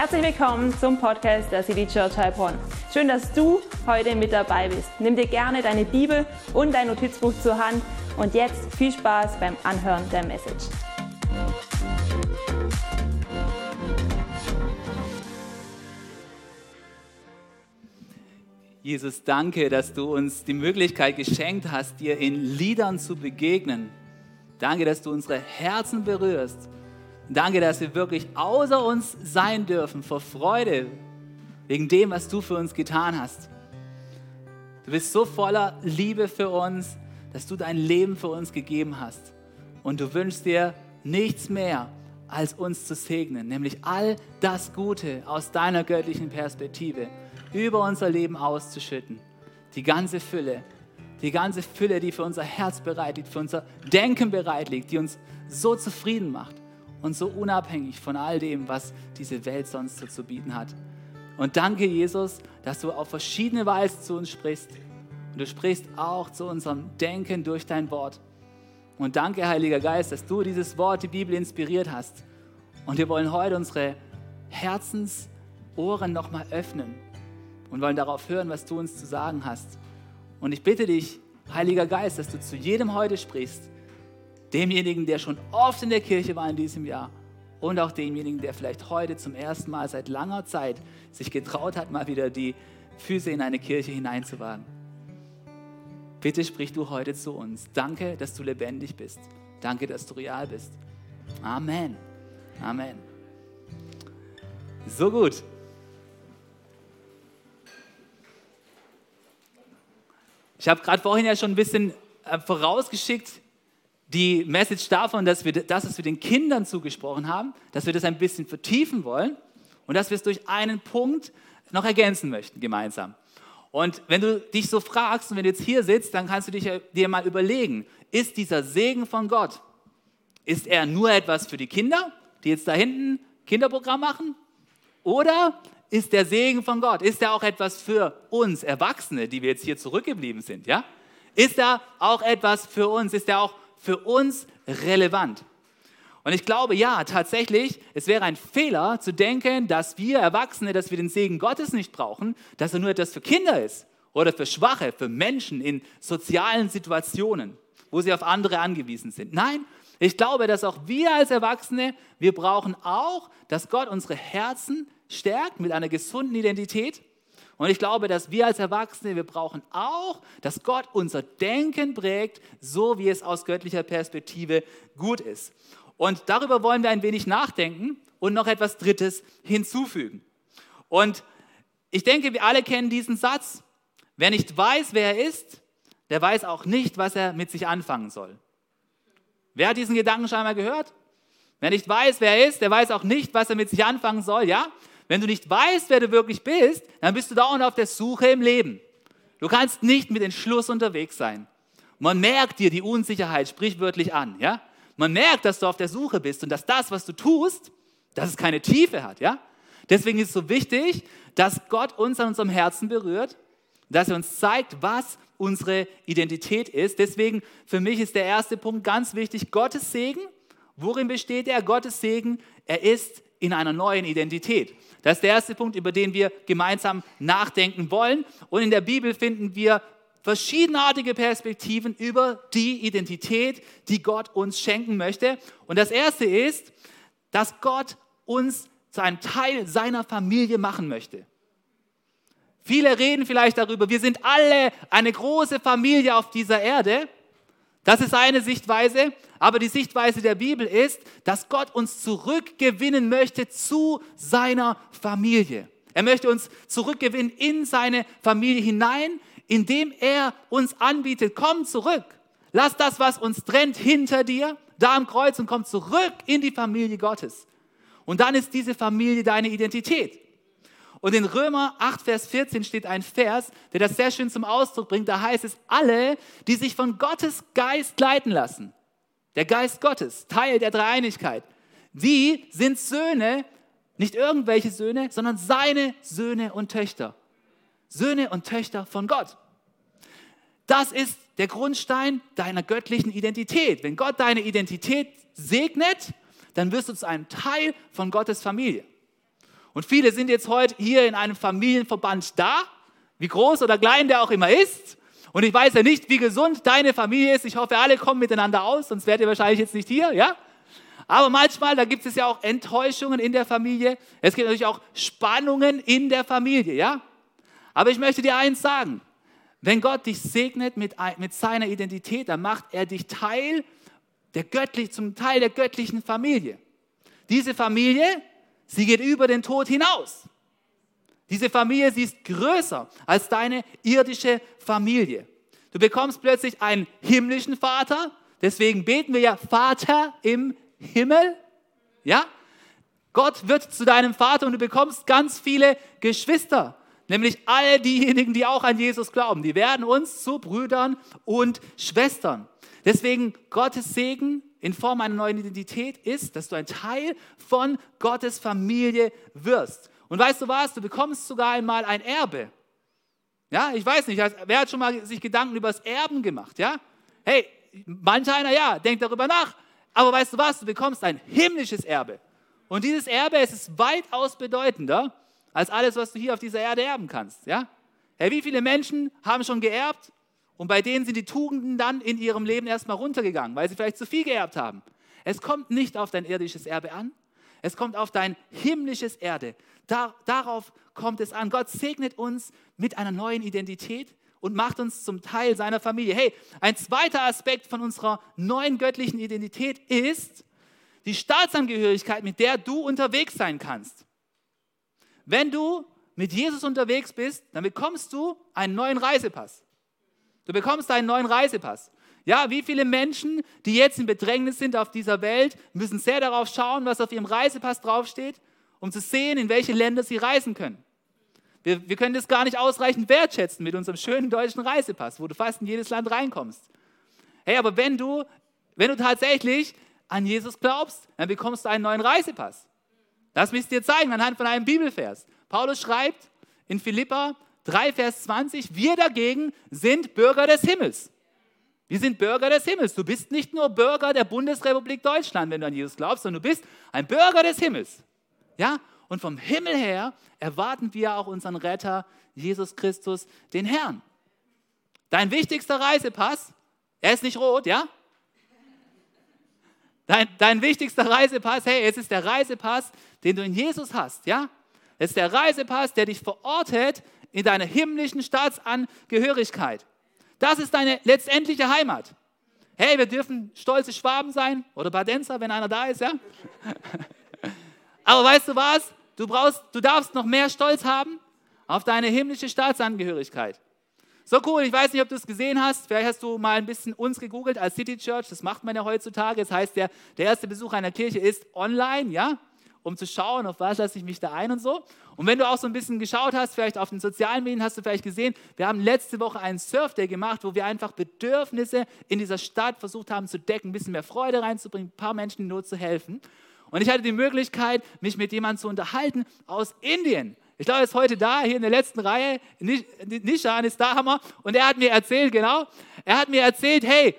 Herzlich willkommen zum Podcast der City Church Heilbronn. Schön, dass du heute mit dabei bist. Nimm dir gerne deine Bibel und dein Notizbuch zur Hand und jetzt viel Spaß beim Anhören der Message. Jesus, danke, dass du uns die Möglichkeit geschenkt hast, dir in Liedern zu begegnen. Danke, dass du unsere Herzen berührst. Danke, dass wir wirklich außer uns sein dürfen vor Freude wegen dem, was du für uns getan hast. Du bist so voller Liebe für uns, dass du dein Leben für uns gegeben hast. Und du wünschst dir nichts mehr, als uns zu segnen, nämlich all das Gute aus deiner göttlichen Perspektive über unser Leben auszuschütten. Die ganze Fülle, die ganze Fülle, die für unser Herz bereit liegt, für unser Denken bereit liegt, die uns so zufrieden macht und so unabhängig von all dem, was diese Welt sonst so zu bieten hat. Und danke, Jesus, dass du auf verschiedene Weise zu uns sprichst. Und du sprichst auch zu unserem Denken durch dein Wort. Und danke, Heiliger Geist, dass du dieses Wort, die Bibel, inspiriert hast. Und wir wollen heute unsere Herzensohren nochmal öffnen und wollen darauf hören, was du uns zu sagen hast. Und ich bitte dich, Heiliger Geist, dass du zu jedem heute sprichst, demjenigen, der schon oft in der Kirche war in diesem Jahr und auch demjenigen, der vielleicht heute zum ersten Mal seit langer Zeit sich getraut hat, mal wieder die Füße in eine Kirche hineinzuwagen. Bitte sprich du heute zu uns. Danke, dass du lebendig bist. Danke, dass du real bist. Amen. Amen. So gut. Ich habe gerade vorhin ja schon ein bisschen äh, vorausgeschickt, die Message davon, dass wir das, was wir den Kindern zugesprochen haben, dass wir das ein bisschen vertiefen wollen und dass wir es durch einen Punkt noch ergänzen möchten gemeinsam. Und wenn du dich so fragst und wenn du jetzt hier sitzt, dann kannst du dich, dir mal überlegen, ist dieser Segen von Gott, ist er nur etwas für die Kinder, die jetzt da hinten Kinderprogramm machen? Oder ist der Segen von Gott, ist er auch etwas für uns Erwachsene, die wir jetzt hier zurückgeblieben sind? Ja? Ist er auch etwas für uns? Ist er auch für uns relevant? Und ich glaube, ja, tatsächlich, es wäre ein Fehler zu denken, dass wir Erwachsene, dass wir den Segen Gottes nicht brauchen, dass er nur etwas für Kinder ist oder für Schwache, für Menschen in sozialen Situationen, wo sie auf andere angewiesen sind. Nein, ich glaube, dass auch wir als Erwachsene, wir brauchen auch, dass Gott unsere Herzen stärkt mit einer gesunden Identität und ich glaube, dass wir als Erwachsene, wir brauchen auch, dass Gott unser Denken prägt, so wie es aus göttlicher Perspektive gut ist. Und darüber wollen wir ein wenig nachdenken und noch etwas Drittes hinzufügen. Und ich denke, wir alle kennen diesen Satz. Wer nicht weiß, wer er ist, der weiß auch nicht, was er mit sich anfangen soll. Wer hat diesen Gedanken schon einmal gehört? Wer nicht weiß, wer er ist, der weiß auch nicht, was er mit sich anfangen soll, ja? Wenn du nicht weißt, wer du wirklich bist, dann bist du dauernd auf der Suche im Leben. Du kannst nicht mit Entschluss unterwegs sein. Man merkt dir die Unsicherheit sprichwörtlich an, ja? Man merkt, dass du auf der Suche bist und dass das, was du tust, dass es keine Tiefe hat, ja? Deswegen ist es so wichtig, dass Gott uns an unserem Herzen berührt, dass er uns zeigt, was unsere Identität ist. Deswegen für mich ist der erste Punkt ganz wichtig, Gottes Segen. Worin besteht er? Gottes Segen, er ist in einer neuen Identität. Das ist der erste Punkt, über den wir gemeinsam nachdenken wollen. Und in der Bibel finden wir verschiedenartige Perspektiven über die Identität, die Gott uns schenken möchte. Und das erste ist, dass Gott uns zu einem Teil seiner Familie machen möchte. Viele reden vielleicht darüber, wir sind alle eine große Familie auf dieser Erde. Das ist eine Sichtweise, aber die Sichtweise der Bibel ist, dass Gott uns zurückgewinnen möchte zu seiner Familie. Er möchte uns zurückgewinnen in seine Familie hinein, indem er uns anbietet, komm zurück. Lass das, was uns trennt, hinter dir, da am Kreuz und komm zurück in die Familie Gottes. Und dann ist diese Familie deine Identität. Und in Römer 8, Vers 14 steht ein Vers, der das sehr schön zum Ausdruck bringt. Da heißt es, alle, die sich von Gottes Geist leiten lassen, der Geist Gottes, Teil der Dreieinigkeit, die sind Söhne, nicht irgendwelche Söhne, sondern seine Söhne und Töchter. Söhne und Töchter von Gott. Das ist der Grundstein deiner göttlichen Identität. Wenn Gott deine Identität segnet, dann wirst du zu einem Teil von Gottes Familie. Und viele sind jetzt heute hier in einem Familienverband da, wie groß oder klein der auch immer ist. Und ich weiß ja nicht, wie gesund deine Familie ist. Ich hoffe, alle kommen miteinander aus, sonst wärt ihr wahrscheinlich jetzt nicht hier, ja? Aber manchmal, da gibt es ja auch Enttäuschungen in der Familie. Es gibt natürlich auch Spannungen in der Familie, ja? Aber ich möchte dir eins sagen. Wenn Gott dich segnet mit, mit seiner Identität, dann macht er dich Teil der göttlich, zum Teil der göttlichen Familie. Diese Familie, sie geht über den Tod hinaus. Diese Familie, sie ist größer als deine irdische Familie. Du bekommst plötzlich einen himmlischen Vater, deswegen beten wir ja Vater im Himmel. Ja? Gott wird zu deinem Vater und du bekommst ganz viele Geschwister, nämlich alle diejenigen, die auch an Jesus glauben. Die werden uns zu Brüdern und Schwestern. Deswegen Gottes Segen in Form einer neuen Identität ist, dass du ein Teil von Gottes Familie wirst. Und weißt du was? Du bekommst sogar einmal ein Erbe. Ja, ich weiß nicht, wer hat schon mal sich Gedanken über das Erben gemacht? Ja? Hey, manch einer ja, denkt darüber nach. Aber weißt du was? Du bekommst ein himmlisches Erbe. Und dieses Erbe, es ist weitaus bedeutender als alles, was du hier auf dieser Erde erben kannst. Ja? Hey, wie viele Menschen haben schon geerbt und bei denen sind die Tugenden dann in ihrem Leben erstmal runtergegangen, weil sie vielleicht zu viel geerbt haben? Es kommt nicht auf dein irdisches Erbe an, es kommt auf dein himmlisches Erde. Da, darauf kommt es an. Gott segnet uns mit einer neuen Identität und macht uns zum Teil seiner Familie. Hey, ein zweiter Aspekt von unserer neuen göttlichen Identität ist die Staatsangehörigkeit, mit der du unterwegs sein kannst. Wenn du mit Jesus unterwegs bist, dann bekommst du einen neuen Reisepass. Du bekommst einen neuen Reisepass. Ja, wie viele Menschen, die jetzt in Bedrängnis sind auf dieser Welt, müssen sehr darauf schauen, was auf ihrem Reisepass draufsteht, um zu sehen, in welche Länder sie reisen können. Wir, wir können das gar nicht ausreichend wertschätzen mit unserem schönen deutschen Reisepass, wo du fast in jedes Land reinkommst. Hey, aber wenn du, wenn du tatsächlich an Jesus glaubst, dann bekommst du einen neuen Reisepass. Das müsst ihr zeigen anhand von einem Bibelvers. Paulus schreibt in Philippa 3, Vers 20, wir dagegen sind Bürger des Himmels. Wir sind Bürger des Himmels. Du bist nicht nur Bürger der Bundesrepublik Deutschland, wenn du an Jesus glaubst, sondern du bist ein Bürger des Himmels. Ja? Und vom Himmel her erwarten wir auch unseren Retter, Jesus Christus, den Herrn. Dein wichtigster Reisepass, er ist nicht rot, ja? Dein, dein wichtigster Reisepass, hey, es ist der Reisepass, den du in Jesus hast, ja? Es ist der Reisepass, der dich verortet in deiner himmlischen Staatsangehörigkeit. Das ist deine letztendliche Heimat. Hey, wir dürfen stolze Schwaben sein oder Badenzer, wenn einer da ist, ja? Aber weißt du was? Du, brauchst, du darfst noch mehr Stolz haben auf deine himmlische Staatsangehörigkeit. So cool, ich weiß nicht, ob du es gesehen hast. Vielleicht hast du mal ein bisschen uns gegoogelt als City Church. Das macht man ja heutzutage. Das heißt, der, der erste Besuch einer Kirche ist online, ja? Um zu schauen, auf was lasse ich mich da ein und so. Und wenn du auch so ein bisschen geschaut hast, vielleicht auf den sozialen Medien, hast du vielleicht gesehen, wir haben letzte Woche einen Surfday gemacht, wo wir einfach Bedürfnisse in dieser Stadt versucht haben zu decken, ein bisschen mehr Freude reinzubringen, ein paar Menschen in Not zu helfen. Und ich hatte die Möglichkeit, mich mit jemandem zu unterhalten aus Indien. Ich glaube, er ist heute da, hier in der letzten Reihe. Nishan ist da, Hammer. Und er hat mir erzählt, genau, er hat mir erzählt, hey,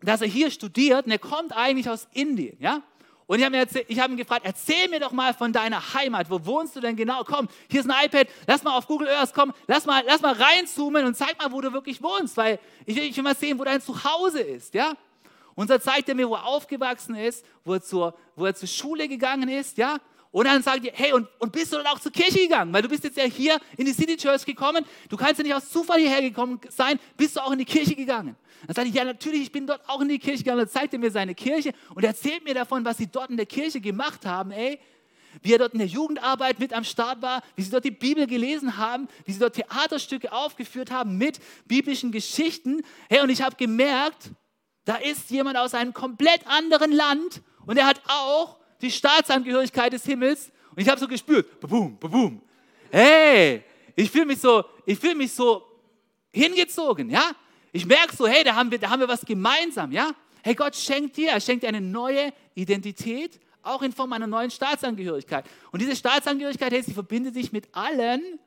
dass er hier studiert und er kommt eigentlich aus Indien, ja? Und ich habe hab ihn gefragt, erzähl mir doch mal von deiner Heimat. Wo wohnst du denn genau? Komm, hier ist ein iPad, lass mal auf Google Earth, komm, lass mal, lass mal reinzoomen und zeig mal, wo du wirklich wohnst, weil ich will, ich will mal sehen, wo dein Zuhause ist, ja? Und dann zeigt er mir, wo er aufgewachsen ist, wo er zur, wo er zur Schule gegangen ist, ja? Und dann sagt er, hey, und, und bist du dann auch zur Kirche gegangen? Weil du bist jetzt ja hier in die City Church gekommen. Du kannst ja nicht aus Zufall hierher gekommen sein. Bist du auch in die Kirche gegangen? Dann sage ich, ja, natürlich, ich bin dort auch in die Kirche gegangen. Dann zeigt er mir seine Kirche und erzählt mir davon, was sie dort in der Kirche gemacht haben, ey. Wie er dort in der Jugendarbeit mit am Start war, wie sie dort die Bibel gelesen haben, wie sie dort Theaterstücke aufgeführt haben mit biblischen Geschichten. Hey, und ich habe gemerkt, da ist jemand aus einem komplett anderen Land und er hat auch die Staatsangehörigkeit des Himmels. Und ich habe so gespürt, boom, boom. Hey, ich fühle mich so, ich fühle mich so hingezogen, ja? Ich merke so, hey, da haben wir, da haben wir was gemeinsam, ja? Hey, Gott schenkt dir, er schenkt dir eine neue Identität, auch in Form einer neuen Staatsangehörigkeit. Und diese Staatsangehörigkeit, hey, sie verbindet sich mit allen,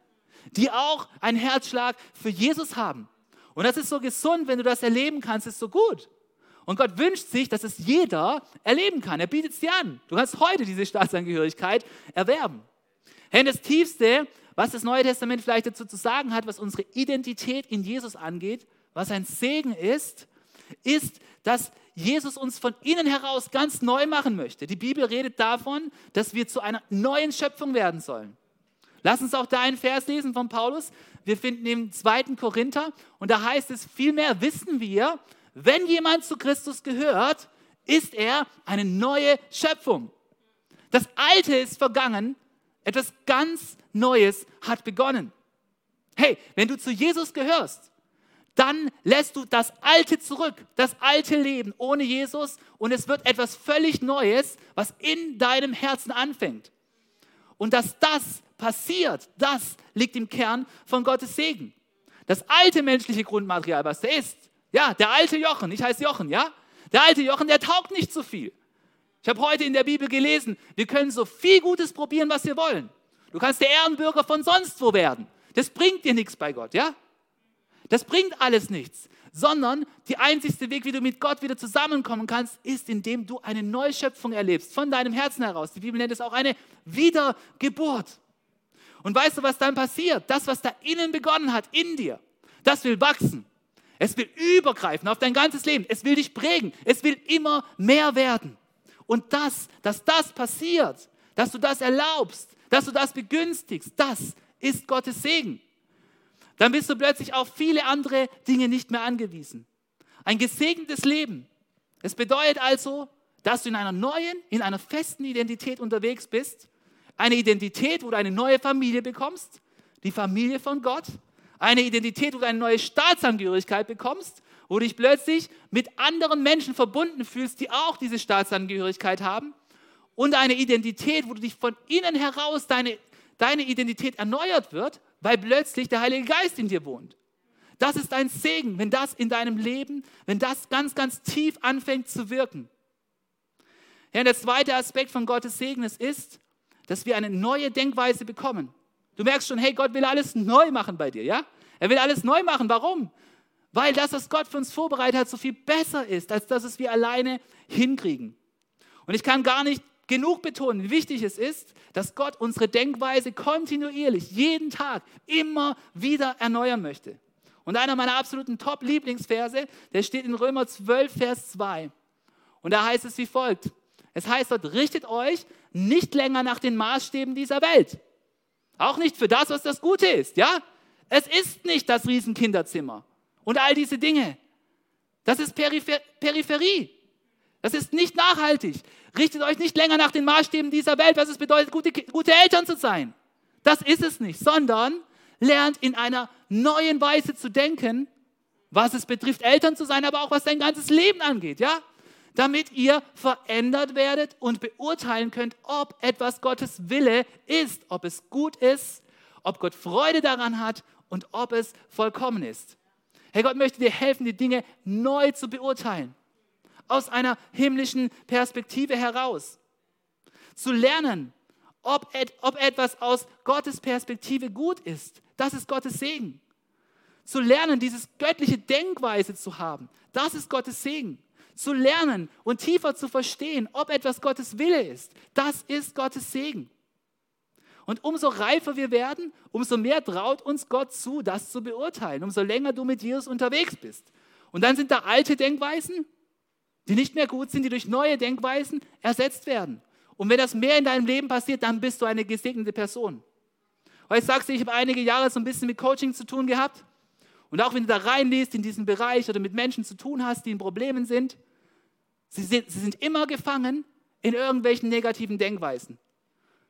die auch einen Herzschlag für Jesus haben. Und das ist so gesund, wenn du das erleben kannst, ist so gut. Und Gott wünscht sich, dass es jeder erleben kann. Er bietet es dir an. Du kannst heute diese Staatsangehörigkeit erwerben. Hey, das Tiefste, was das Neue Testament vielleicht dazu zu sagen hat, was unsere Identität in Jesus angeht, was ein Segen ist, ist, dass Jesus uns von innen heraus ganz neu machen möchte. Die Bibel redet davon, dass wir zu einer neuen Schöpfung werden sollen. Lass uns auch da einen Vers lesen von Paulus. Wir finden im 2. Korinther und da heißt es, vielmehr wissen wir, wenn jemand zu Christus gehört, ist er eine neue Schöpfung. Das Alte ist vergangen, etwas ganz Neues hat begonnen. Hey, wenn du zu Jesus gehörst, dann lässt du das Alte zurück, das alte Leben ohne Jesus und es wird etwas völlig Neues, was in deinem Herzen anfängt. Und dass das passiert, das liegt im Kern von Gottes Segen. Das alte menschliche Grundmaterial, was da ist, ja, der alte Jochen, ich heiße Jochen, ja, der alte Jochen, der taugt nicht so viel. Ich habe heute in der Bibel gelesen, wir können so viel Gutes probieren, was wir wollen. Du kannst der Ehrenbürger von sonst wo werden. Das bringt dir nichts bei Gott, ja? Das bringt alles nichts, sondern der einzigste Weg, wie du mit Gott wieder zusammenkommen kannst, ist, indem du eine Neuschöpfung erlebst, von deinem Herzen heraus. Die Bibel nennt es auch eine Wiedergeburt. Und weißt du, was dann passiert? Das, was da innen begonnen hat, in dir, das will wachsen. Es will übergreifen auf dein ganzes Leben. Es will dich prägen. Es will immer mehr werden. Und das, dass das passiert, dass du das erlaubst, dass du das begünstigst, das ist Gottes Segen dann bist du plötzlich auf viele andere Dinge nicht mehr angewiesen. Ein gesegnetes Leben. Es bedeutet also, dass du in einer neuen, in einer festen Identität unterwegs bist. Eine Identität, wo du eine neue Familie bekommst, die Familie von Gott. Eine Identität, du eine neue Staatsangehörigkeit bekommst, wo du dich plötzlich mit anderen Menschen verbunden fühlst, die auch diese Staatsangehörigkeit haben. Und eine Identität, wo du dich von innen heraus deine, deine Identität erneuert wird, weil plötzlich der Heilige Geist in dir wohnt. Das ist ein Segen, wenn das in deinem Leben, wenn das ganz, ganz tief anfängt zu wirken. Ja, der zweite Aspekt von Gottes Segen ist, dass wir eine neue Denkweise bekommen. Du merkst schon, hey, Gott will alles neu machen bei dir, ja? Er will alles neu machen. Warum? Weil das, was Gott für uns vorbereitet hat, so viel besser ist, als dass es wir alleine hinkriegen. Und ich kann gar nicht genug betonen, wie wichtig es ist, dass Gott unsere Denkweise kontinuierlich, jeden Tag, immer wieder erneuern möchte. Und einer meiner absoluten Top-Lieblingsverse, der steht in Römer 12, Vers 2. Und da heißt es wie folgt. Es heißt dort, richtet euch nicht länger nach den Maßstäben dieser Welt. Auch nicht für das, was das Gute ist, ja? Es ist nicht das Riesenkinderzimmer und all diese Dinge. Das ist Peripher Peripherie. Das ist nicht nachhaltig. Richtet euch nicht länger nach den Maßstäben dieser Welt, was es bedeutet, gute, gute Eltern zu sein. Das ist es nicht, sondern lernt in einer neuen Weise zu denken, was es betrifft, Eltern zu sein, aber auch was dein ganzes Leben angeht, ja? Damit ihr verändert werdet und beurteilen könnt, ob etwas Gottes Wille ist, ob es gut ist, ob Gott Freude daran hat und ob es vollkommen ist. Herr Gott möchte dir helfen, die Dinge neu zu beurteilen aus einer himmlischen Perspektive heraus. Zu lernen, ob, et, ob etwas aus Gottes Perspektive gut ist. Das ist Gottes Segen. Zu lernen, dieses göttliche Denkweise zu haben. Das ist Gottes Segen. Zu lernen und tiefer zu verstehen, ob etwas Gottes Wille ist. Das ist Gottes Segen. Und umso reifer wir werden, umso mehr traut uns Gott zu, das zu beurteilen, umso länger du mit Jesus unterwegs bist. Und dann sind da alte Denkweisen die nicht mehr gut sind, die durch neue Denkweisen ersetzt werden. Und wenn das mehr in deinem Leben passiert, dann bist du eine gesegnete Person. Weil ich sag's dir, ich habe einige Jahre so ein bisschen mit Coaching zu tun gehabt. Und auch wenn du da reinliest in diesen Bereich oder mit Menschen zu tun hast, die in Problemen sind, sie sind, sie sind immer gefangen in irgendwelchen negativen Denkweisen.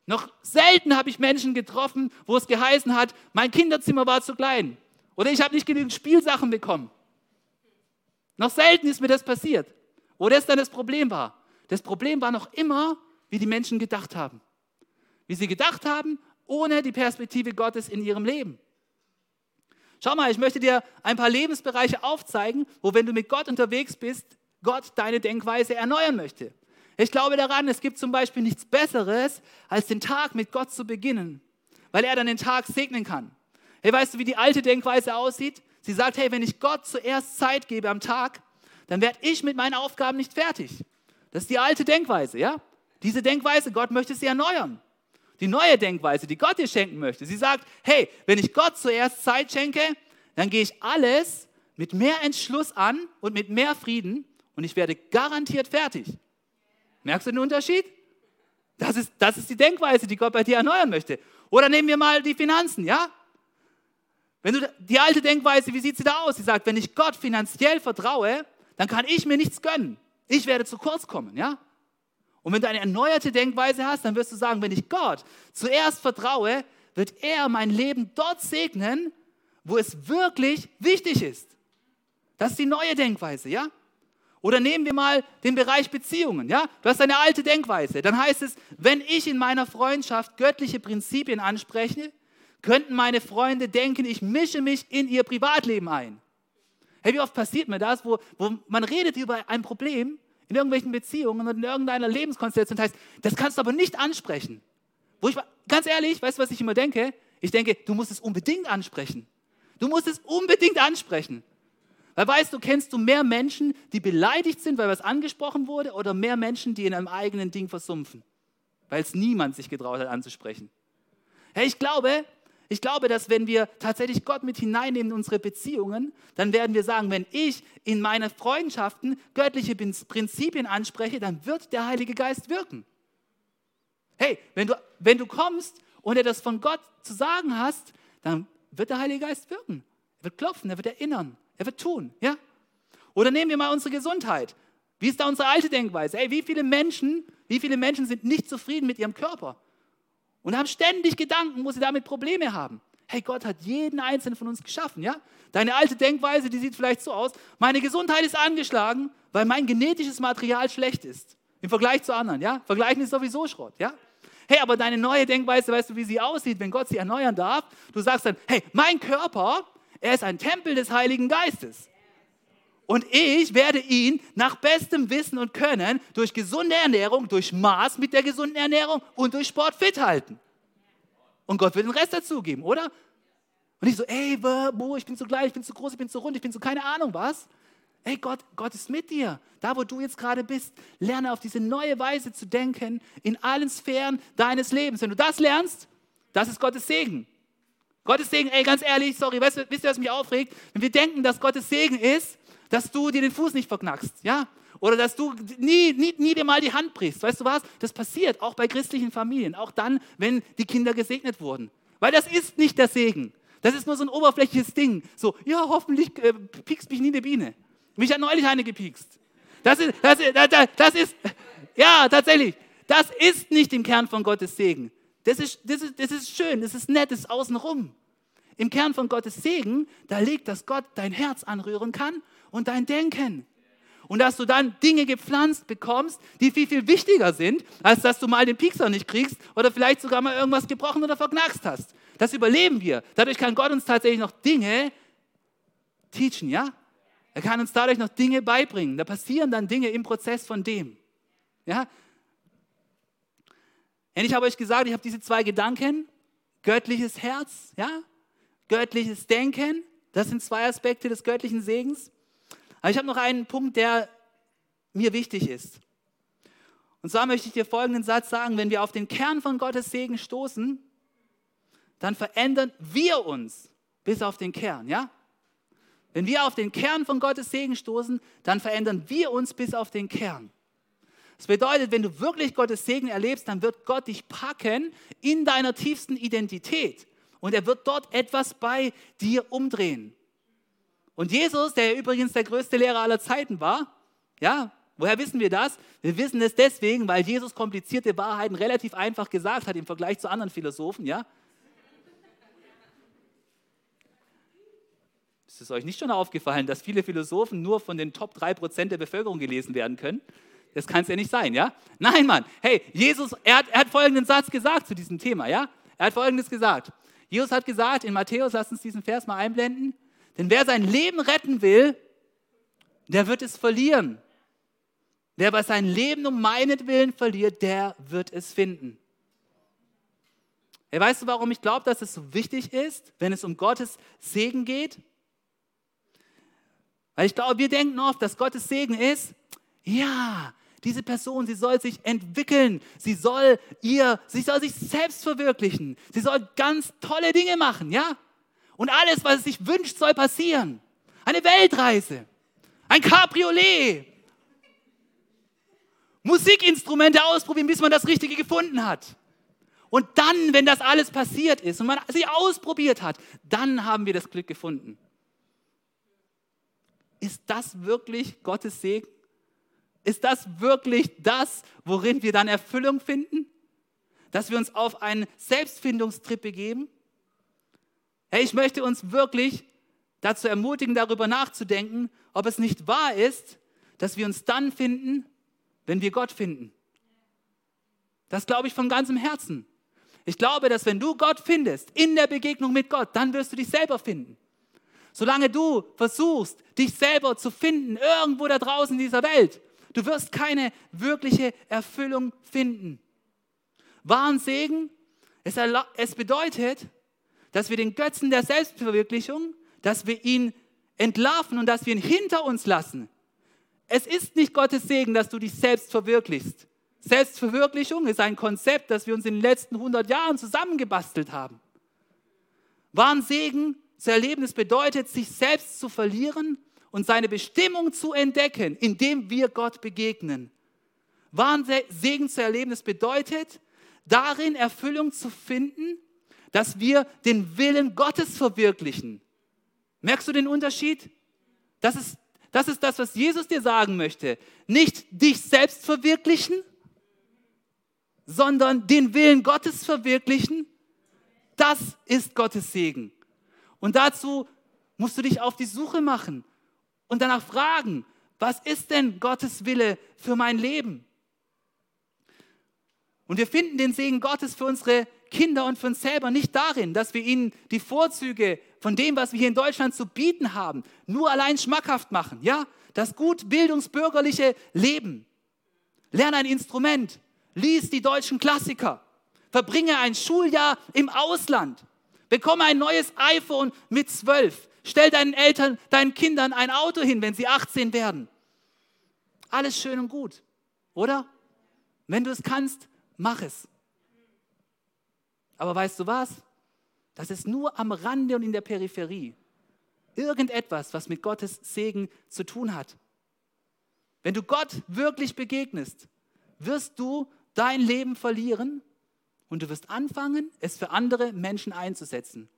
Noch selten habe ich Menschen getroffen, wo es geheißen hat, mein Kinderzimmer war zu klein oder ich habe nicht genügend Spielsachen bekommen. Noch selten ist mir das passiert. Wo das dann das Problem war? Das Problem war noch immer, wie die Menschen gedacht haben. Wie sie gedacht haben, ohne die Perspektive Gottes in ihrem Leben. Schau mal, ich möchte dir ein paar Lebensbereiche aufzeigen, wo, wenn du mit Gott unterwegs bist, Gott deine Denkweise erneuern möchte. Ich glaube daran, es gibt zum Beispiel nichts Besseres, als den Tag mit Gott zu beginnen, weil er dann den Tag segnen kann. Hey, weißt du, wie die alte Denkweise aussieht? Sie sagt, hey, wenn ich Gott zuerst Zeit gebe am Tag, dann werde ich mit meinen Aufgaben nicht fertig. Das ist die alte Denkweise, ja? Diese Denkweise, Gott möchte sie erneuern. Die neue Denkweise, die Gott dir schenken möchte. Sie sagt, hey, wenn ich Gott zuerst Zeit schenke, dann gehe ich alles mit mehr Entschluss an und mit mehr Frieden und ich werde garantiert fertig. Merkst du den Unterschied? Das ist, das ist die Denkweise, die Gott bei dir erneuern möchte. Oder nehmen wir mal die Finanzen, ja? Wenn du die alte Denkweise, wie sieht sie da aus? Sie sagt, wenn ich Gott finanziell vertraue, dann kann ich mir nichts gönnen. Ich werde zu kurz kommen, ja? Und wenn du eine erneuerte Denkweise hast, dann wirst du sagen, wenn ich Gott zuerst vertraue, wird er mein Leben dort segnen, wo es wirklich wichtig ist. Das ist die neue Denkweise, ja? Oder nehmen wir mal den Bereich Beziehungen, ja? Du hast eine alte Denkweise. Dann heißt es, wenn ich in meiner Freundschaft göttliche Prinzipien anspreche, könnten meine Freunde denken, ich mische mich in ihr Privatleben ein. Hey, wie oft passiert mir das, wo, wo man redet über ein Problem in irgendwelchen Beziehungen und in irgendeiner Lebenskonstellation heißt, das kannst du aber nicht ansprechen. Wo ich, ganz ehrlich, weißt du, was ich immer denke? Ich denke, du musst es unbedingt ansprechen. Du musst es unbedingt ansprechen. Weil weißt du, kennst du mehr Menschen, die beleidigt sind, weil was angesprochen wurde, oder mehr Menschen, die in einem eigenen Ding versumpfen, weil es niemand sich getraut hat anzusprechen? Hey, ich glaube, ich glaube, dass wenn wir tatsächlich Gott mit hineinnehmen in unsere Beziehungen, dann werden wir sagen, wenn ich in meine Freundschaften göttliche Prinzipien anspreche, dann wird der Heilige Geist wirken. Hey, wenn du, wenn du kommst und er das von Gott zu sagen hast, dann wird der Heilige Geist wirken. Er wird klopfen, er wird erinnern, er wird tun. Ja? Oder nehmen wir mal unsere Gesundheit. Wie ist da unsere alte Denkweise? Hey, wie viele Menschen, wie viele Menschen sind nicht zufrieden mit ihrem Körper und haben ständig Gedanken, wo sie damit Probleme haben? Hey, Gott hat jeden einzelnen von uns geschaffen, ja? Deine alte Denkweise, die sieht vielleicht so aus: Meine Gesundheit ist angeschlagen, weil mein genetisches Material schlecht ist im Vergleich zu anderen, ja? Vergleichen ist sowieso Schrott, ja? Hey, aber deine neue Denkweise, weißt du, wie sie aussieht, wenn Gott sie erneuern darf? Du sagst dann, hey, mein Körper, er ist ein Tempel des Heiligen Geistes. Und ich werde ihn nach bestem Wissen und Können durch gesunde Ernährung, durch Maß mit der gesunden Ernährung und durch Sport fit halten. Und Gott wird den Rest dazugeben, oder? Und ich so, ey, wo, ich bin zu klein, ich bin zu groß, ich bin zu rund, ich bin zu keine Ahnung was. Ey, Gott, Gott ist mit dir. Da, wo du jetzt gerade bist, lerne auf diese neue Weise zu denken in allen Sphären deines Lebens. Wenn du das lernst, das ist Gottes Segen. Gottes Segen, ey, ganz ehrlich, sorry, weißt wisst ihr, was mich aufregt? Wenn wir denken, dass Gottes Segen ist, dass du dir den Fuß nicht verknackst, ja? Oder dass du nie, nie, nie dir mal die Hand brichst. Weißt du was? Das passiert auch bei christlichen Familien, auch dann, wenn die Kinder gesegnet wurden. Weil das ist nicht der Segen. Das ist nur so ein oberflächliches Ding. So, ja, hoffentlich äh, piekst mich nie eine Biene. Mich hat neulich eine gepiekst. Das ist, das, ist, das ist, ja, tatsächlich, das ist nicht im Kern von Gottes Segen. Das ist, das ist, das ist schön, das ist nett, das ist außenrum. Im Kern von Gottes Segen, da liegt, dass Gott dein Herz anrühren kann und dein Denken. Und dass du dann Dinge gepflanzt bekommst, die viel, viel wichtiger sind, als dass du mal den Piekser nicht kriegst oder vielleicht sogar mal irgendwas gebrochen oder verknackst hast. Das überleben wir. Dadurch kann Gott uns tatsächlich noch Dinge teachen, ja? Er kann uns dadurch noch Dinge beibringen. Da passieren dann Dinge im Prozess von dem. Ja? Und ich habe euch gesagt, ich habe diese zwei Gedanken. Göttliches Herz, ja? göttliches Denken. Das sind zwei Aspekte des göttlichen Segens. Aber ich habe noch einen Punkt, der mir wichtig ist. Und zwar möchte ich dir folgenden Satz sagen, wenn wir auf den Kern von Gottes Segen stoßen, dann verändern wir uns bis auf den Kern, ja? Wenn wir auf den Kern von Gottes Segen stoßen, dann verändern wir uns bis auf den Kern. Das bedeutet, wenn du wirklich Gottes Segen erlebst, dann wird Gott dich packen in deiner tiefsten Identität. Und er wird dort etwas bei dir umdrehen. Und Jesus, der übrigens der größte Lehrer aller Zeiten war, ja, woher wissen wir das? Wir wissen es deswegen, weil Jesus komplizierte Wahrheiten relativ einfach gesagt hat im Vergleich zu anderen Philosophen, ja. Ist es euch nicht schon aufgefallen, dass viele Philosophen nur von den Top 3% der Bevölkerung gelesen werden können? Das kann es ja nicht sein, ja? Nein, Mann. Hey, Jesus, er hat, er hat folgenden Satz gesagt zu diesem Thema, ja? Er hat folgendes gesagt. Jesus hat gesagt in Matthäus, lasst uns diesen Vers mal einblenden, denn wer sein Leben retten will, der wird es verlieren. Wer aber sein Leben um meinetwillen verliert, der wird es finden. Hey, weißt du, warum ich glaube, dass es so wichtig ist, wenn es um Gottes Segen geht? Weil ich glaube, wir denken oft, dass Gottes Segen ist, ja, diese Person, sie soll sich entwickeln, sie soll ihr, sie soll sich selbst verwirklichen, sie soll ganz tolle Dinge machen, ja? Und alles, was es sich wünscht, soll passieren. Eine Weltreise, ein Cabriolet, Musikinstrumente ausprobieren, bis man das Richtige gefunden hat. Und dann, wenn das alles passiert ist und man sie ausprobiert hat, dann haben wir das Glück gefunden. Ist das wirklich Gottes Segen? Ist das wirklich das, worin wir dann Erfüllung finden? Dass wir uns auf einen Selbstfindungstrip begeben? Hey, ich möchte uns wirklich dazu ermutigen, darüber nachzudenken, ob es nicht wahr ist, dass wir uns dann finden, wenn wir Gott finden. Das glaube ich von ganzem Herzen. Ich glaube, dass wenn du Gott findest, in der Begegnung mit Gott, dann wirst du dich selber finden. Solange du versuchst, dich selber zu finden, irgendwo da draußen in dieser Welt, du wirst keine wirkliche Erfüllung finden. Wahren Segen, es, es bedeutet, dass wir den Götzen der Selbstverwirklichung, dass wir ihn entlarven und dass wir ihn hinter uns lassen. Es ist nicht Gottes Segen, dass du dich selbst verwirklichst. Selbstverwirklichung ist ein Konzept, das wir uns in den letzten 100 Jahren zusammengebastelt haben. Wahren Segen zu erleben, es bedeutet, sich selbst zu verlieren und seine Bestimmung zu entdecken, indem wir Gott begegnen. Wahren Segen zu erleben, es bedeutet, darin Erfüllung zu finden, dass wir den Willen Gottes verwirklichen. Merkst du den Unterschied? Das ist, das ist das, was Jesus dir sagen möchte. Nicht dich selbst verwirklichen, sondern den Willen Gottes verwirklichen, das ist Gottes Segen. Und dazu musst du dich auf die Suche machen und danach fragen, was ist denn Gottes Wille für mein Leben? Und wir finden den Segen Gottes für unsere Kinder und für uns selber nicht darin, dass wir ihnen die Vorzüge von dem, was wir hier in Deutschland zu bieten haben, nur allein schmackhaft machen. Ja, das gut bildungsbürgerliche Leben. Lerne ein Instrument, lies die deutschen Klassiker, verbringe ein Schuljahr im Ausland, bekomme ein neues iPhone mit zwölf, stell deinen Eltern, deinen Kindern ein Auto hin, wenn sie 18 werden. Alles schön und gut, oder? Wenn du es kannst, mach es. Aber weißt du was? Das ist nur am Rande und in der Peripherie. Irgendetwas, was mit Gottes Segen zu tun hat. Wenn du Gott wirklich begegnest, wirst du dein Leben verlieren und du wirst anfangen, es für andere Menschen einzusetzen.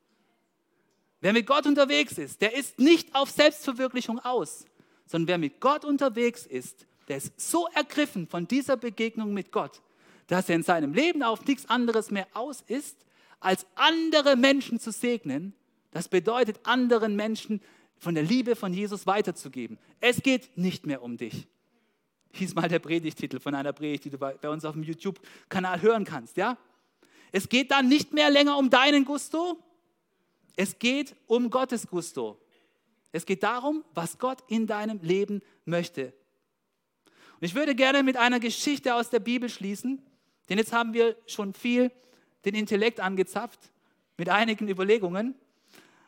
Wer mit Gott unterwegs ist, der ist nicht auf Selbstverwirklichung aus, sondern wer mit Gott unterwegs ist, der ist so ergriffen von dieser Begegnung mit Gott, dass er in seinem Leben auf nichts anderes mehr aus ist, als andere Menschen zu segnen. Das bedeutet, anderen Menschen von der Liebe von Jesus weiterzugeben. Es geht nicht mehr um dich hieß mal der Predigtitel von einer Predigt, die du bei, bei uns auf dem YouTube-Kanal hören kannst. Ja? Es geht dann nicht mehr länger um deinen Gusto, es geht um Gottes Gusto. Es geht darum, was Gott in deinem Leben möchte. Und ich würde gerne mit einer Geschichte aus der Bibel schließen, denn jetzt haben wir schon viel den Intellekt angezapft mit einigen Überlegungen.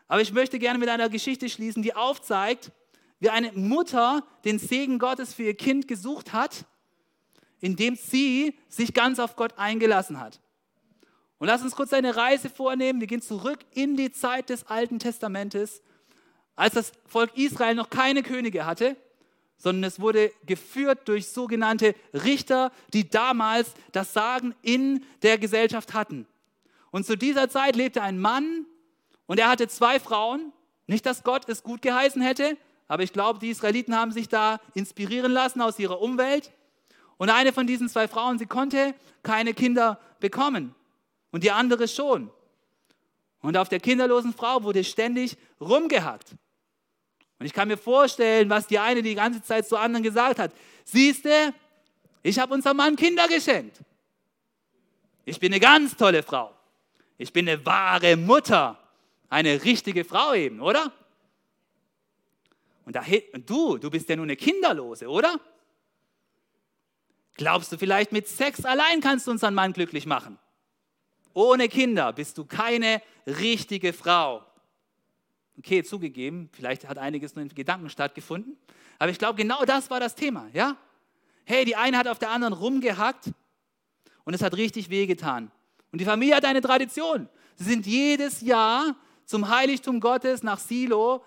Aber ich möchte gerne mit einer Geschichte schließen, die aufzeigt, wie eine Mutter den Segen Gottes für ihr Kind gesucht hat, indem sie sich ganz auf Gott eingelassen hat. Und lass uns kurz eine Reise vornehmen. Wir gehen zurück in die Zeit des Alten Testamentes, als das Volk Israel noch keine Könige hatte, sondern es wurde geführt durch sogenannte Richter, die damals das Sagen in der Gesellschaft hatten. Und zu dieser Zeit lebte ein Mann und er hatte zwei Frauen. Nicht, dass Gott es gut geheißen hätte, aber ich glaube, die Israeliten haben sich da inspirieren lassen aus ihrer Umwelt. Und eine von diesen zwei Frauen, sie konnte keine Kinder bekommen. Und die andere schon. Und auf der kinderlosen Frau wurde ständig rumgehackt. Und ich kann mir vorstellen, was die eine die ganze Zeit zu anderen gesagt hat. Siehste, ich habe unserem Mann Kinder geschenkt. Ich bin eine ganz tolle Frau. Ich bin eine wahre Mutter. Eine richtige Frau eben, oder? Und, da, und du, du bist ja nur eine Kinderlose, oder? Glaubst du vielleicht, mit Sex allein kannst du unseren Mann glücklich machen? Ohne Kinder bist du keine richtige Frau. Okay, zugegeben, vielleicht hat einiges nur in Gedanken stattgefunden, aber ich glaube, genau das war das Thema, ja? Hey, die eine hat auf der anderen rumgehackt und es hat richtig wehgetan. Und die Familie hat eine Tradition. Sie sind jedes Jahr zum Heiligtum Gottes nach Silo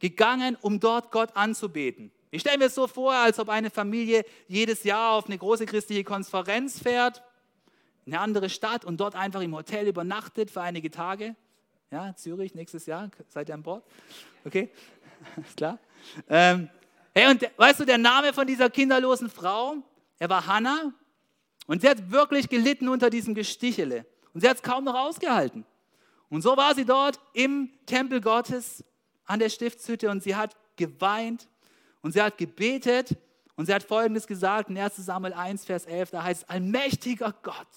gegangen, um dort Gott anzubeten. Ich stelle mir es so vor, als ob eine Familie jedes Jahr auf eine große christliche Konferenz fährt, in eine andere Stadt und dort einfach im Hotel übernachtet für einige Tage. Ja, Zürich nächstes Jahr, seid ihr an Bord? Okay, ist klar. Ähm, hey, und weißt du, der Name von dieser kinderlosen Frau, er war Hannah und sie hat wirklich gelitten unter diesem Gestichele und sie hat es kaum noch ausgehalten. Und so war sie dort im Tempel Gottes an der Stiftshütte und sie hat geweint und sie hat gebetet und sie hat Folgendes gesagt in 1 Samuel 1, Vers 11, da heißt es, allmächtiger Gott,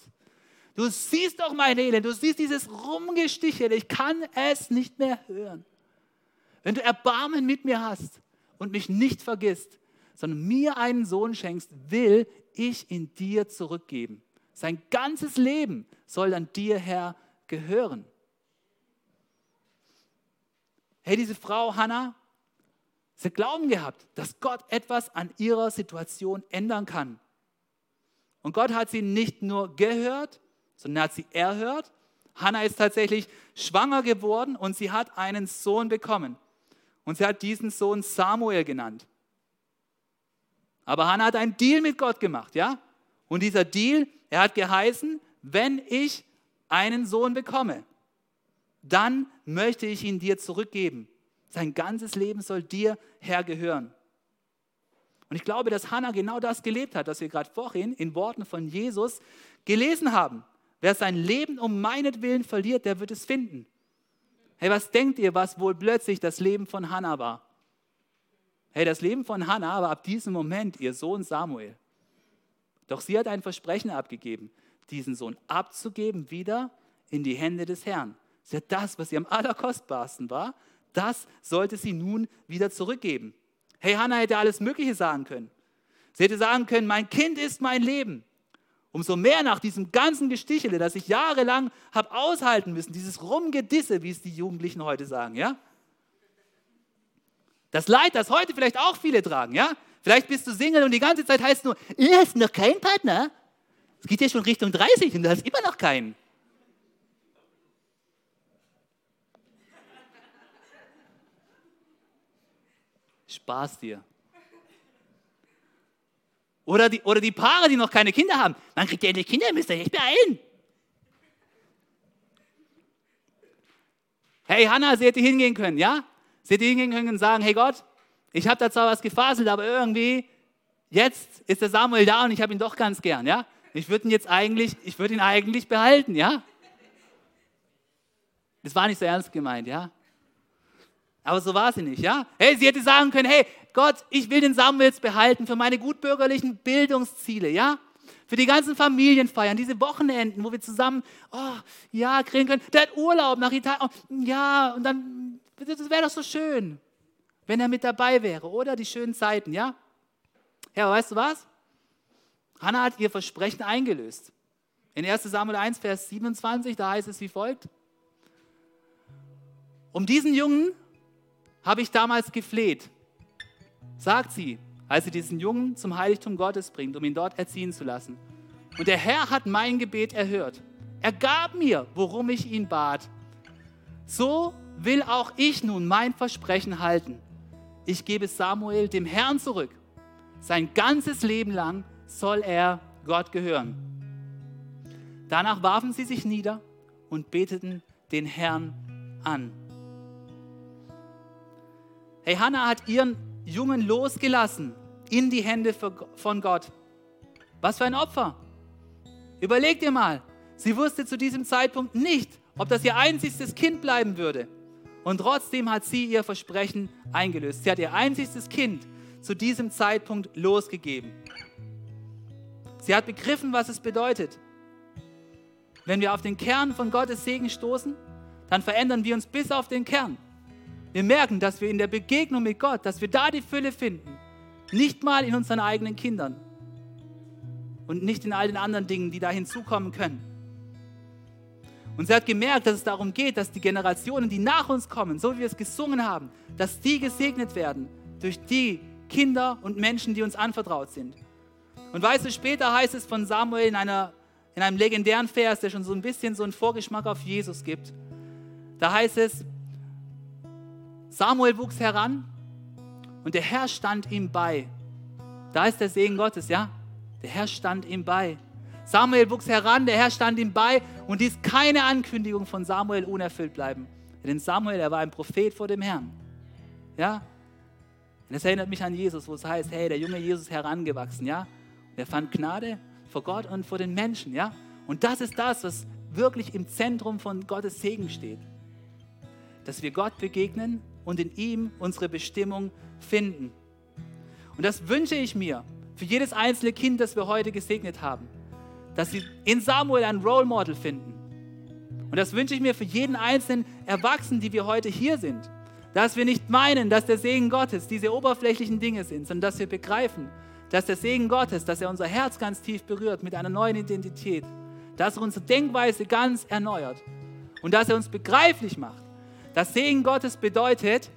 du siehst doch mein Elend, du siehst dieses Rumgestichel, ich kann es nicht mehr hören. Wenn du Erbarmen mit mir hast und mich nicht vergisst, sondern mir einen Sohn schenkst, will ich ihn dir zurückgeben. Sein ganzes Leben soll dann dir, Herr, gehören. Hey, diese Frau Hannah, Sie hat Glauben gehabt, dass Gott etwas an ihrer Situation ändern kann. Und Gott hat sie nicht nur gehört, sondern hat sie erhört. Hannah ist tatsächlich schwanger geworden und sie hat einen Sohn bekommen. Und sie hat diesen Sohn Samuel genannt. Aber Hannah hat einen Deal mit Gott gemacht, ja? Und dieser Deal, er hat geheißen, wenn ich einen Sohn bekomme, dann möchte ich ihn dir zurückgeben. Sein ganzes Leben soll dir, Herr, gehören. Und ich glaube, dass Hannah genau das gelebt hat, was wir gerade vorhin in Worten von Jesus gelesen haben. Wer sein Leben um meinetwillen verliert, der wird es finden. Hey, was denkt ihr, was wohl plötzlich das Leben von Hannah war? Hey, das Leben von Hannah war ab diesem Moment ihr Sohn Samuel. Doch sie hat ein Versprechen abgegeben, diesen Sohn abzugeben wieder in die Hände des Herrn. Sie hat das, was ihr am allerkostbarsten war, das sollte sie nun wieder zurückgeben. Hey, Hannah hätte alles Mögliche sagen können. Sie hätte sagen können, mein Kind ist mein Leben. Umso mehr nach diesem ganzen Gestichele, das ich jahrelang habe aushalten müssen, dieses Rumgedisse, wie es die Jugendlichen heute sagen, ja? Das Leid, das heute vielleicht auch viele tragen, ja? Vielleicht bist du Single und die ganze Zeit heißt nur, du hast noch keinen Partner. Es geht ja schon Richtung 30 und du hast immer noch keinen. Spaß dir. Oder die, oder die Paare, die noch keine Kinder haben. Man kriegt ja endlich Kinder, müsst ihr echt beeilen. Hey, Hannah, sie hätte hingehen können, ja? Sie hätte hingehen können und sagen, hey Gott, ich habe da zwar was gefaselt, aber irgendwie, jetzt ist der Samuel da und ich habe ihn doch ganz gern, ja? Ich würde ihn jetzt eigentlich, ich würde ihn eigentlich behalten, ja? Das war nicht so ernst gemeint, ja? Aber so war sie nicht, ja? Hey, sie hätte sagen können, hey, Gott, ich will den Samuels behalten für meine gutbürgerlichen Bildungsziele, ja? Für die ganzen Familienfeiern, diese Wochenenden, wo wir zusammen, oh, ja, kriegen können. Der hat Urlaub nach Italien, oh, ja, und dann, das wäre doch so schön, wenn er mit dabei wäre, oder? Die schönen Zeiten, ja? Ja, aber weißt du was? Hannah hat ihr Versprechen eingelöst. In 1 Samuel 1, Vers 27, da heißt es wie folgt. Um diesen Jungen habe ich damals gefleht, sagt sie, als sie diesen Jungen zum Heiligtum Gottes bringt, um ihn dort erziehen zu lassen. Und der Herr hat mein Gebet erhört. Er gab mir, worum ich ihn bat. So will auch ich nun mein Versprechen halten. Ich gebe Samuel dem Herrn zurück. Sein ganzes Leben lang soll er Gott gehören. Danach warfen sie sich nieder und beteten den Herrn an. Hey, Hannah hat ihren Jungen losgelassen in die Hände von Gott. Was für ein Opfer. Überleg dir mal, sie wusste zu diesem Zeitpunkt nicht, ob das ihr einziges Kind bleiben würde. Und trotzdem hat sie ihr Versprechen eingelöst. Sie hat ihr einziges Kind zu diesem Zeitpunkt losgegeben. Sie hat begriffen, was es bedeutet. Wenn wir auf den Kern von Gottes Segen stoßen, dann verändern wir uns bis auf den Kern. Wir merken, dass wir in der Begegnung mit Gott, dass wir da die Fülle finden. Nicht mal in unseren eigenen Kindern und nicht in all den anderen Dingen, die da hinzukommen können. Und sie hat gemerkt, dass es darum geht, dass die Generationen, die nach uns kommen, so wie wir es gesungen haben, dass die gesegnet werden durch die Kinder und Menschen, die uns anvertraut sind. Und weißt du, später heißt es von Samuel in, einer, in einem legendären Vers, der schon so ein bisschen so einen Vorgeschmack auf Jesus gibt. Da heißt es, Samuel wuchs heran und der Herr stand ihm bei. Da ist der Segen Gottes, ja? Der Herr stand ihm bei. Samuel wuchs heran, der Herr stand ihm bei und ließ keine Ankündigung von Samuel unerfüllt bleiben. Denn Samuel, er war ein Prophet vor dem Herrn. Ja? Und das erinnert mich an Jesus, wo es heißt, hey, der junge Jesus herangewachsen, ja? Und er fand Gnade vor Gott und vor den Menschen, ja? Und das ist das, was wirklich im Zentrum von Gottes Segen steht. Dass wir Gott begegnen und in ihm unsere Bestimmung finden. Und das wünsche ich mir für jedes einzelne Kind, das wir heute gesegnet haben dass sie in Samuel ein Role Model finden. Und das wünsche ich mir für jeden einzelnen Erwachsenen, die wir heute hier sind. Dass wir nicht meinen, dass der Segen Gottes diese oberflächlichen Dinge sind, sondern dass wir begreifen, dass der Segen Gottes, dass er unser Herz ganz tief berührt mit einer neuen Identität, dass er unsere Denkweise ganz erneuert und dass er uns begreiflich macht. Dass Segen Gottes bedeutet,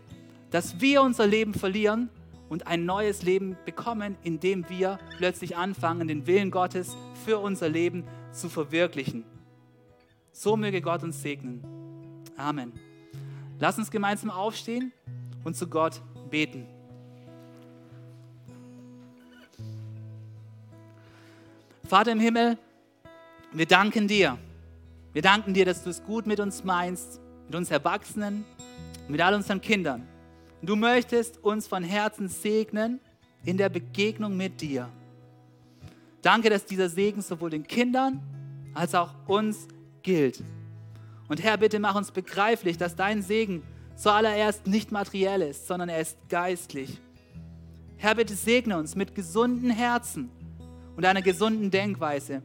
dass wir unser Leben verlieren und ein neues Leben bekommen, indem wir plötzlich anfangen, den Willen Gottes für unser Leben zu verwirklichen. So möge Gott uns segnen. Amen. Lass uns gemeinsam aufstehen und zu Gott beten. Vater im Himmel, wir danken dir. Wir danken dir, dass du es gut mit uns meinst, mit uns Erwachsenen, mit all unseren Kindern. Du möchtest uns von Herzen segnen in der Begegnung mit dir. Danke, dass dieser Segen sowohl den Kindern als auch uns gilt. Und Herr, bitte mach uns begreiflich, dass dein Segen zuallererst nicht materiell ist, sondern er ist geistlich. Herr, bitte segne uns mit gesunden Herzen und einer gesunden Denkweise.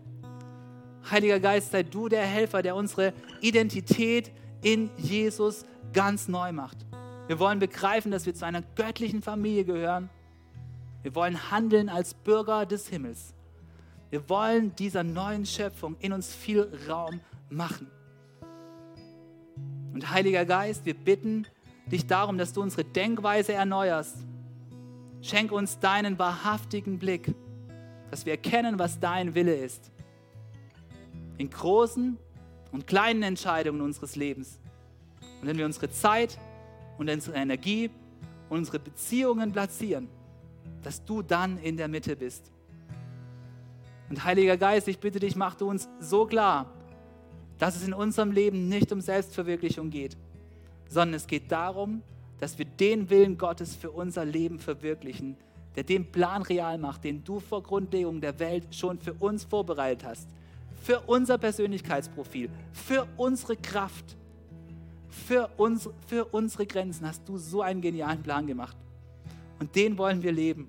Heiliger Geist, sei du der Helfer, der unsere Identität in Jesus ganz neu macht. Wir wollen begreifen, dass wir zu einer göttlichen Familie gehören. Wir wollen handeln als Bürger des Himmels. Wir wollen dieser neuen Schöpfung in uns viel Raum machen. Und Heiliger Geist, wir bitten dich darum, dass du unsere Denkweise erneuerst. Schenk uns deinen wahrhaftigen Blick, dass wir erkennen, was dein Wille ist. In großen und kleinen Entscheidungen unseres Lebens. Und wenn wir unsere Zeit und unsere Energie und unsere Beziehungen platzieren, dass du dann in der Mitte bist. Und Heiliger Geist, ich bitte dich, mach du uns so klar, dass es in unserem Leben nicht um Selbstverwirklichung geht, sondern es geht darum, dass wir den Willen Gottes für unser Leben verwirklichen, der den Plan real macht, den du vor Grundlegung der Welt schon für uns vorbereitet hast, für unser Persönlichkeitsprofil, für unsere Kraft für, uns, für unsere Grenzen hast du so einen genialen Plan gemacht. Und den wollen wir leben.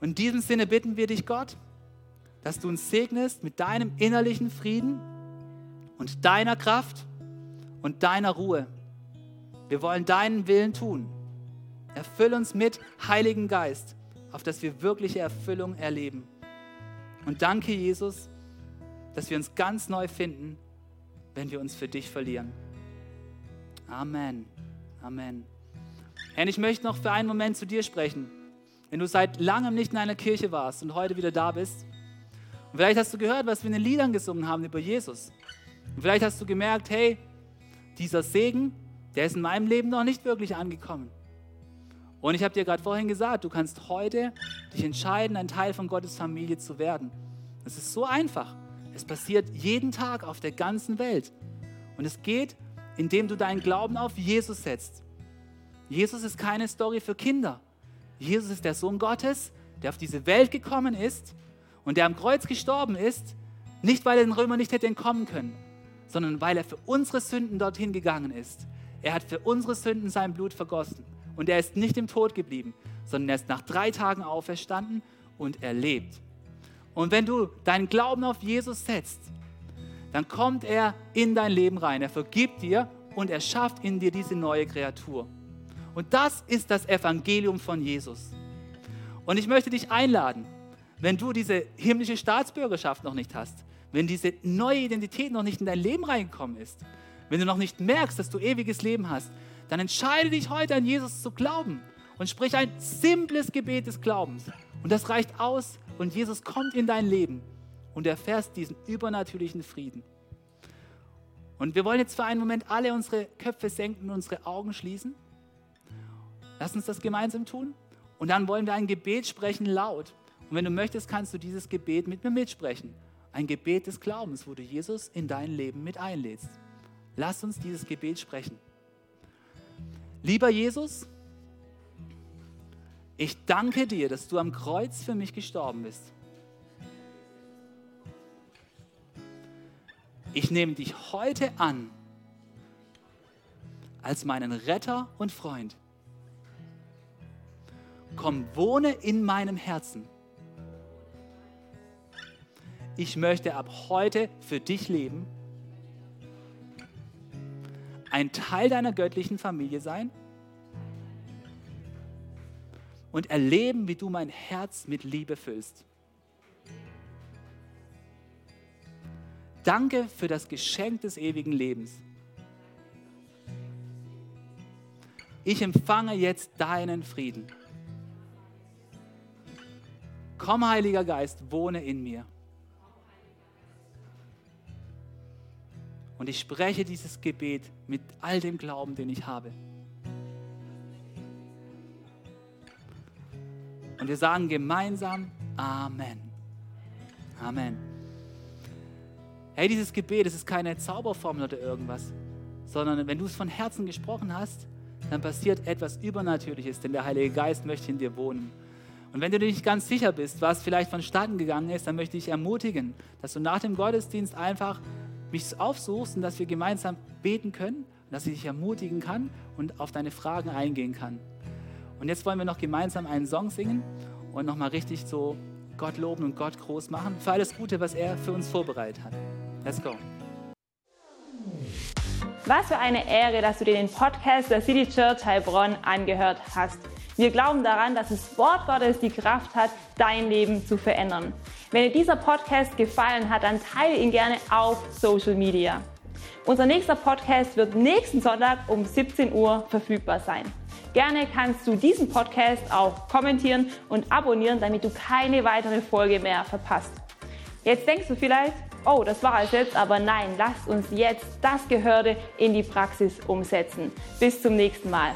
Und in diesem Sinne bitten wir dich, Gott, dass du uns segnest mit deinem innerlichen Frieden und deiner Kraft und deiner Ruhe. Wir wollen deinen Willen tun. Erfüll uns mit Heiligen Geist, auf dass wir wirkliche Erfüllung erleben. Und danke, Jesus, dass wir uns ganz neu finden wenn wir uns für dich verlieren. Amen. Amen. Herr, ich möchte noch für einen Moment zu dir sprechen. Wenn du seit langem nicht in einer Kirche warst und heute wieder da bist, und vielleicht hast du gehört, was wir in den Liedern gesungen haben über Jesus. Und vielleicht hast du gemerkt, hey, dieser Segen, der ist in meinem Leben noch nicht wirklich angekommen. Und ich habe dir gerade vorhin gesagt, du kannst heute dich entscheiden, ein Teil von Gottes Familie zu werden. Das ist so einfach. Es passiert jeden Tag auf der ganzen Welt. Und es geht, indem du deinen Glauben auf Jesus setzt. Jesus ist keine Story für Kinder. Jesus ist der Sohn Gottes, der auf diese Welt gekommen ist und der am Kreuz gestorben ist, nicht weil er den Römer nicht hätte entkommen können, sondern weil er für unsere Sünden dorthin gegangen ist. Er hat für unsere Sünden sein Blut vergossen und er ist nicht im Tod geblieben, sondern er ist nach drei Tagen auferstanden und er lebt. Und wenn du deinen Glauben auf Jesus setzt, dann kommt er in dein Leben rein. Er vergibt dir und er schafft in dir diese neue Kreatur. Und das ist das Evangelium von Jesus. Und ich möchte dich einladen, wenn du diese himmlische Staatsbürgerschaft noch nicht hast, wenn diese neue Identität noch nicht in dein Leben reingekommen ist, wenn du noch nicht merkst, dass du ewiges Leben hast, dann entscheide dich heute an Jesus zu glauben und sprich ein simples Gebet des Glaubens Und das reicht aus und Jesus kommt in dein Leben und erfährst diesen übernatürlichen Frieden. Und wir wollen jetzt für einen Moment alle unsere Köpfe senken und unsere Augen schließen. Lass uns das gemeinsam tun. Und dann wollen wir ein Gebet sprechen laut. Und wenn du möchtest, kannst du dieses Gebet mit mir mitsprechen. Ein Gebet des Glaubens, wo du Jesus in dein Leben mit einlädst. Lass uns dieses Gebet sprechen. Lieber Jesus, ich danke dir, dass du am Kreuz für mich gestorben bist. Ich nehme dich heute an als meinen Retter und Freund. Komm, wohne in meinem Herzen. Ich möchte ab heute für dich leben, ein Teil deiner göttlichen Familie sein und erleben, wie du mein Herz mit Liebe füllst. Danke für das Geschenk des ewigen Lebens. Ich empfange jetzt deinen Frieden. Komm, Heiliger Geist, wohne in mir. Und ich spreche dieses Gebet mit all dem Glauben, den ich habe. Und wir sagen gemeinsam Amen. Amen. Hey, dieses Gebet, es ist keine Zauberformel oder irgendwas, sondern wenn du es von Herzen gesprochen hast, dann passiert etwas Übernatürliches, denn der Heilige Geist möchte in dir wohnen. Und wenn du dir nicht ganz sicher bist, was vielleicht vonstatten gegangen ist, dann möchte ich ermutigen, dass du nach dem Gottesdienst einfach mich aufsuchst und dass wir gemeinsam beten können, dass ich dich ermutigen kann und auf deine Fragen eingehen kann. Und jetzt wollen wir noch gemeinsam einen Song singen und nochmal richtig so Gott loben und Gott groß machen für alles Gute, was er für uns vorbereitet hat. Let's go. Was für eine Ehre, dass du dir den Podcast der City Church Heilbronn angehört hast. Wir glauben daran, dass das Wort Gottes die Kraft hat, dein Leben zu verändern. Wenn dir dieser Podcast gefallen hat, dann teile ihn gerne auf Social Media. Unser nächster Podcast wird nächsten Sonntag um 17 Uhr verfügbar sein. Gerne kannst du diesen Podcast auch kommentieren und abonnieren, damit du keine weitere Folge mehr verpasst. Jetzt denkst du vielleicht, oh, das war es jetzt, aber nein, lasst uns jetzt das Gehörte in die Praxis umsetzen. Bis zum nächsten Mal.